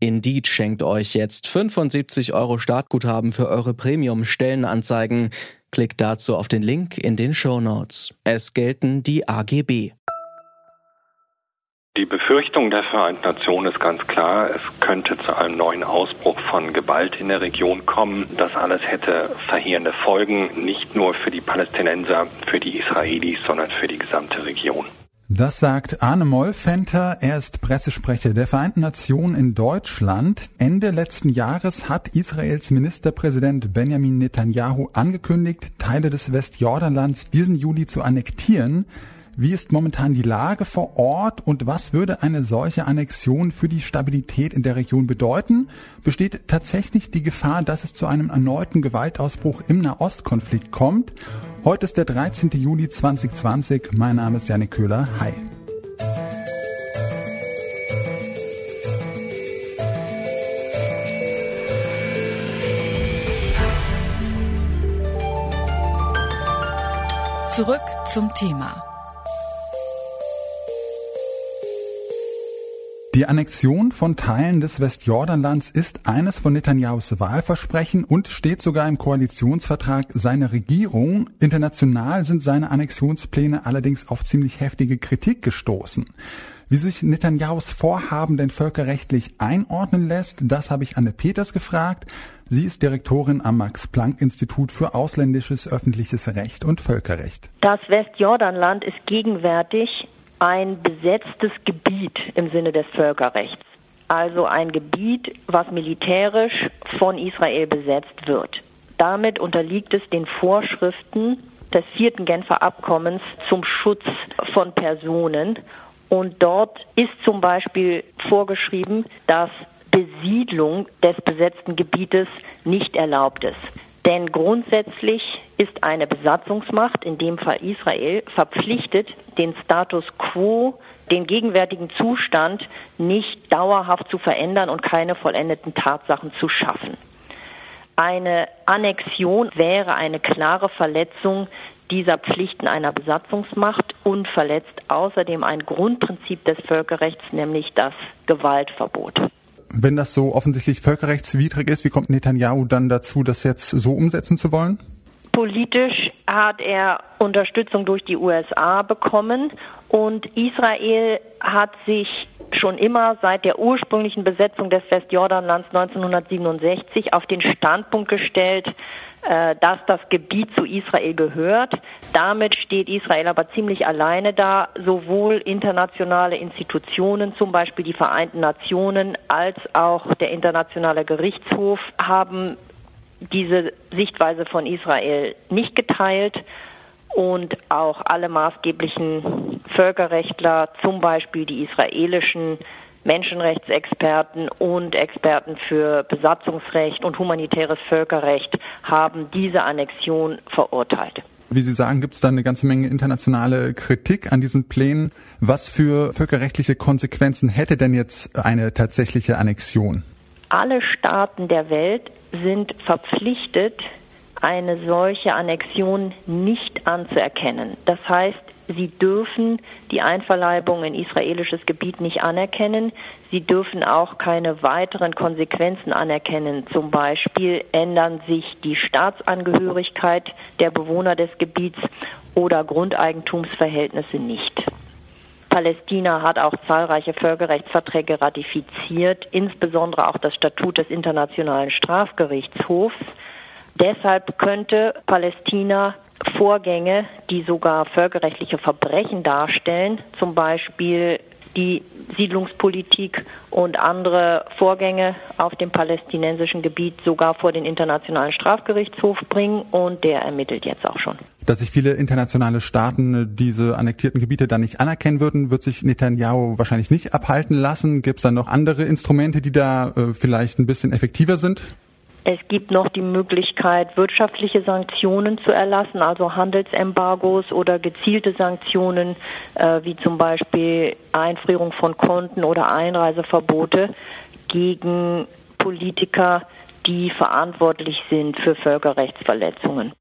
Indeed schenkt euch jetzt 75 Euro Startguthaben für eure Premium-Stellenanzeigen. Klickt dazu auf den Link in den Show Notes. Es gelten die AGB. Die Befürchtung der Vereinten Nationen ist ganz klar, es könnte zu einem neuen Ausbruch von Gewalt in der Region kommen. Das alles hätte verheerende Folgen, nicht nur für die Palästinenser, für die Israelis, sondern für die gesamte Region. Das sagt Arne Mollfenter. Er ist Pressesprecher der Vereinten Nationen in Deutschland. Ende letzten Jahres hat Israels Ministerpräsident Benjamin Netanyahu angekündigt, Teile des Westjordanlands diesen Juli zu annektieren. Wie ist momentan die Lage vor Ort und was würde eine solche Annexion für die Stabilität in der Region bedeuten? Besteht tatsächlich die Gefahr, dass es zu einem erneuten Gewaltausbruch im Nahostkonflikt kommt? Heute ist der 13. Juli 2020. Mein Name ist Janik Köhler. Hi. Zurück zum Thema. Die Annexion von Teilen des Westjordanlands ist eines von Netanyahus Wahlversprechen und steht sogar im Koalitionsvertrag seiner Regierung. International sind seine Annexionspläne allerdings auf ziemlich heftige Kritik gestoßen. Wie sich Netanyahus Vorhaben denn völkerrechtlich einordnen lässt, das habe ich Anne Peters gefragt. Sie ist Direktorin am Max-Planck-Institut für ausländisches öffentliches Recht und Völkerrecht. Das Westjordanland ist gegenwärtig ein besetztes Gebiet im Sinne des Völkerrechts. Also ein Gebiet, was militärisch von Israel besetzt wird. Damit unterliegt es den Vorschriften des vierten Genfer Abkommens zum Schutz von Personen. Und dort ist zum Beispiel vorgeschrieben, dass Besiedlung des besetzten Gebietes nicht erlaubt ist. Denn grundsätzlich ist eine Besatzungsmacht, in dem Fall Israel, verpflichtet, den Status quo, den gegenwärtigen Zustand nicht dauerhaft zu verändern und keine vollendeten Tatsachen zu schaffen. Eine Annexion wäre eine klare Verletzung dieser Pflichten einer Besatzungsmacht und verletzt außerdem ein Grundprinzip des Völkerrechts, nämlich das Gewaltverbot wenn das so offensichtlich völkerrechtswidrig ist, wie kommt Netanyahu dann dazu, das jetzt so umsetzen zu wollen? Politisch hat er Unterstützung durch die USA bekommen und Israel hat sich schon immer seit der ursprünglichen Besetzung des Westjordanlands 1967 auf den Standpunkt gestellt, äh, dass das Gebiet zu Israel gehört. Damit steht Israel aber ziemlich alleine da. Sowohl internationale Institutionen, zum Beispiel die Vereinten Nationen, als auch der Internationale Gerichtshof haben diese Sichtweise von Israel nicht geteilt und auch alle maßgeblichen Völkerrechtler, zum Beispiel die israelischen Menschenrechtsexperten und Experten für Besatzungsrecht und humanitäres Völkerrecht haben diese Annexion verurteilt. Wie Sie sagen, gibt es da eine ganze Menge internationale Kritik an diesen Plänen. Was für völkerrechtliche Konsequenzen hätte denn jetzt eine tatsächliche Annexion? Alle Staaten der Welt sind verpflichtet, eine solche Annexion nicht anzuerkennen. Das heißt, Sie dürfen die Einverleibung in israelisches Gebiet nicht anerkennen. Sie dürfen auch keine weiteren Konsequenzen anerkennen. Zum Beispiel ändern sich die Staatsangehörigkeit der Bewohner des Gebiets oder Grundeigentumsverhältnisse nicht. Palästina hat auch zahlreiche Völkerrechtsverträge ratifiziert, insbesondere auch das Statut des Internationalen Strafgerichtshofs. Deshalb könnte Palästina Vorgänge, die sogar völkerrechtliche Verbrechen darstellen, zum Beispiel die Siedlungspolitik und andere Vorgänge auf dem palästinensischen Gebiet sogar vor den Internationalen Strafgerichtshof bringen und der ermittelt jetzt auch schon. Dass sich viele internationale Staaten diese annektierten Gebiete dann nicht anerkennen würden, wird sich Netanyahu wahrscheinlich nicht abhalten lassen. Gibt es dann noch andere Instrumente, die da äh, vielleicht ein bisschen effektiver sind? Es gibt noch die Möglichkeit, wirtschaftliche Sanktionen zu erlassen, also Handelsembargos oder gezielte Sanktionen, äh, wie zum Beispiel Einfrierung von Konten oder Einreiseverbote gegen Politiker, die verantwortlich sind für Völkerrechtsverletzungen.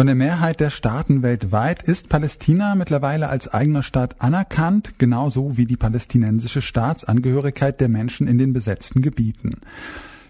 Von der Mehrheit der Staaten weltweit ist Palästina mittlerweile als eigener Staat anerkannt, genauso wie die palästinensische Staatsangehörigkeit der Menschen in den besetzten Gebieten.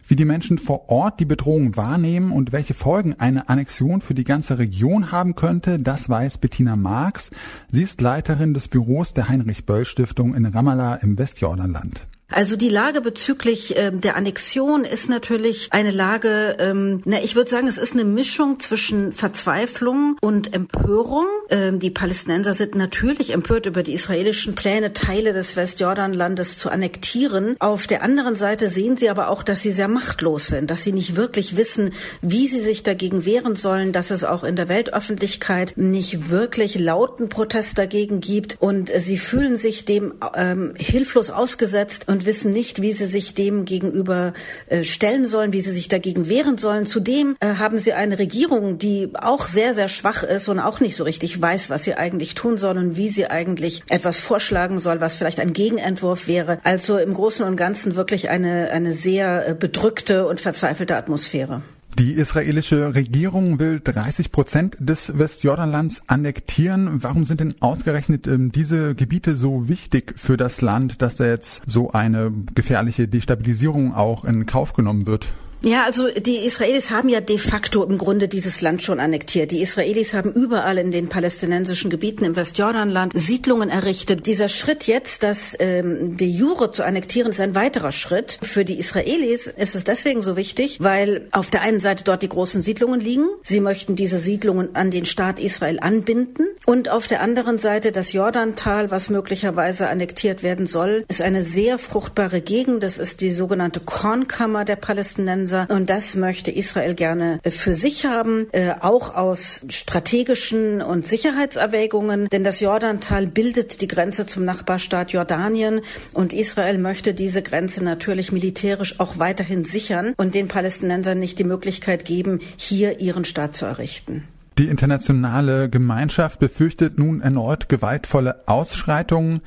Wie die Menschen vor Ort die Bedrohung wahrnehmen und welche Folgen eine Annexion für die ganze Region haben könnte, das weiß Bettina Marx. Sie ist Leiterin des Büros der Heinrich Böll Stiftung in Ramallah im Westjordanland. Also die Lage bezüglich ähm, der Annexion ist natürlich eine Lage, ähm, na, ich würde sagen, es ist eine Mischung zwischen Verzweiflung und Empörung. Ähm, die Palästinenser sind natürlich empört über die israelischen Pläne, Teile des Westjordanlandes zu annektieren. Auf der anderen Seite sehen sie aber auch, dass sie sehr machtlos sind, dass sie nicht wirklich wissen, wie sie sich dagegen wehren sollen, dass es auch in der Weltöffentlichkeit nicht wirklich lauten Protest dagegen gibt und sie fühlen sich dem ähm, hilflos ausgesetzt und und wissen nicht, wie sie sich dem gegenüber äh, stellen sollen, wie sie sich dagegen wehren sollen. Zudem äh, haben sie eine Regierung, die auch sehr, sehr schwach ist und auch nicht so richtig weiß, was sie eigentlich tun soll und wie sie eigentlich etwas vorschlagen soll, was vielleicht ein Gegenentwurf wäre. Also im Großen und Ganzen wirklich eine, eine sehr äh, bedrückte und verzweifelte Atmosphäre. Die israelische Regierung will 30 Prozent des Westjordanlands annektieren. Warum sind denn ausgerechnet ähm, diese Gebiete so wichtig für das Land, dass da jetzt so eine gefährliche Destabilisierung auch in Kauf genommen wird? Ja, also die Israelis haben ja de facto im Grunde dieses Land schon annektiert. Die Israelis haben überall in den palästinensischen Gebieten im Westjordanland Siedlungen errichtet. Dieser Schritt jetzt, das ähm, de jure zu annektieren, ist ein weiterer Schritt. Für die Israelis ist es deswegen so wichtig, weil auf der einen Seite dort die großen Siedlungen liegen. Sie möchten diese Siedlungen an den Staat Israel anbinden. Und auf der anderen Seite das Jordantal, was möglicherweise annektiert werden soll, ist eine sehr fruchtbare Gegend. Das ist die sogenannte Kornkammer der Palästinenser. Palästinenser. Und das möchte Israel gerne äh, für sich haben, äh, auch aus strategischen und Sicherheitserwägungen. Denn das Jordantal bildet die Grenze zum Nachbarstaat Jordanien. Und Israel möchte diese Grenze natürlich militärisch auch weiterhin sichern und den Palästinensern nicht die Möglichkeit geben, hier ihren Staat zu errichten. Die internationale Gemeinschaft befürchtet nun erneut gewaltvolle Ausschreitungen.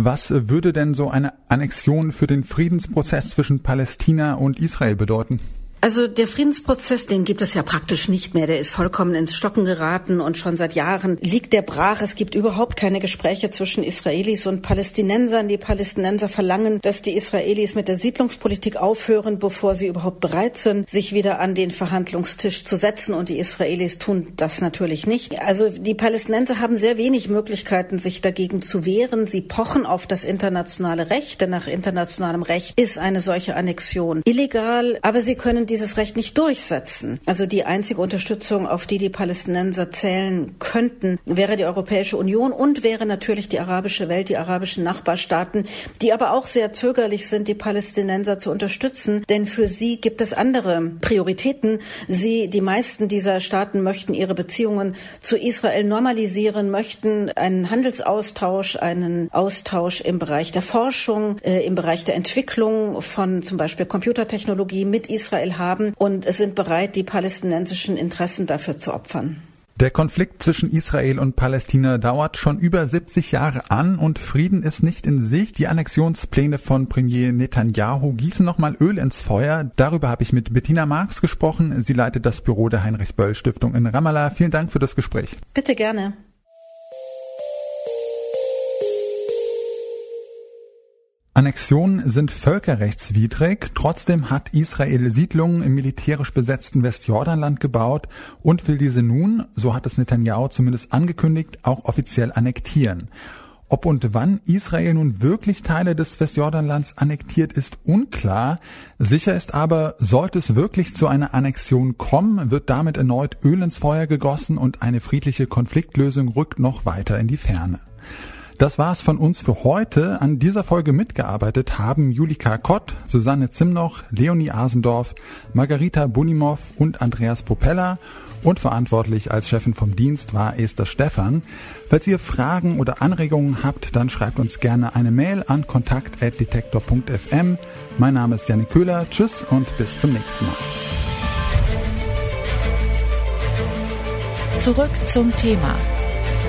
Was würde denn so eine Annexion für den Friedensprozess zwischen Palästina und Israel bedeuten? Also der Friedensprozess, den gibt es ja praktisch nicht mehr. Der ist vollkommen ins Stocken geraten und schon seit Jahren liegt der brach. Es gibt überhaupt keine Gespräche zwischen Israelis und Palästinensern. Die Palästinenser verlangen, dass die Israelis mit der Siedlungspolitik aufhören, bevor sie überhaupt bereit sind, sich wieder an den Verhandlungstisch zu setzen. Und die Israelis tun das natürlich nicht. Also die Palästinenser haben sehr wenig Möglichkeiten, sich dagegen zu wehren. Sie pochen auf das internationale Recht, denn nach internationalem Recht ist eine solche Annexion illegal. Aber sie können dieses Recht nicht durchsetzen. Also die einzige Unterstützung, auf die die Palästinenser zählen könnten, wäre die Europäische Union und wäre natürlich die arabische Welt, die arabischen Nachbarstaaten, die aber auch sehr zögerlich sind, die Palästinenser zu unterstützen, denn für sie gibt es andere Prioritäten. Sie, die meisten dieser Staaten möchten ihre Beziehungen zu Israel normalisieren, möchten einen Handelsaustausch, einen Austausch im Bereich der Forschung, äh, im Bereich der Entwicklung von zum Beispiel Computertechnologie mit Israel haben und sind bereit, die palästinensischen Interessen dafür zu opfern. Der Konflikt zwischen Israel und Palästina dauert schon über 70 Jahre an und Frieden ist nicht in Sicht. Die Annexionspläne von Premier Netanyahu gießen nochmal Öl ins Feuer. Darüber habe ich mit Bettina Marx gesprochen. Sie leitet das Büro der Heinrich Böll Stiftung in Ramallah. Vielen Dank für das Gespräch. Bitte gerne. Annexionen sind völkerrechtswidrig. Trotzdem hat Israel Siedlungen im militärisch besetzten Westjordanland gebaut und will diese nun, so hat es Netanyahu zumindest angekündigt, auch offiziell annektieren. Ob und wann Israel nun wirklich Teile des Westjordanlands annektiert, ist unklar. Sicher ist aber, sollte es wirklich zu einer Annexion kommen, wird damit erneut Öl ins Feuer gegossen und eine friedliche Konfliktlösung rückt noch weiter in die Ferne. Das war's von uns für heute. An dieser Folge mitgearbeitet haben Julika Kott, Susanne Zimnoch, Leonie Asendorf, Margarita Bunimov und Andreas Popella und verantwortlich als Chefin vom Dienst war Esther Stephan. Falls ihr Fragen oder Anregungen habt, dann schreibt uns gerne eine Mail an kontakt.detektor.fm. Mein Name ist Janik Köhler. Tschüss und bis zum nächsten Mal. Zurück zum Thema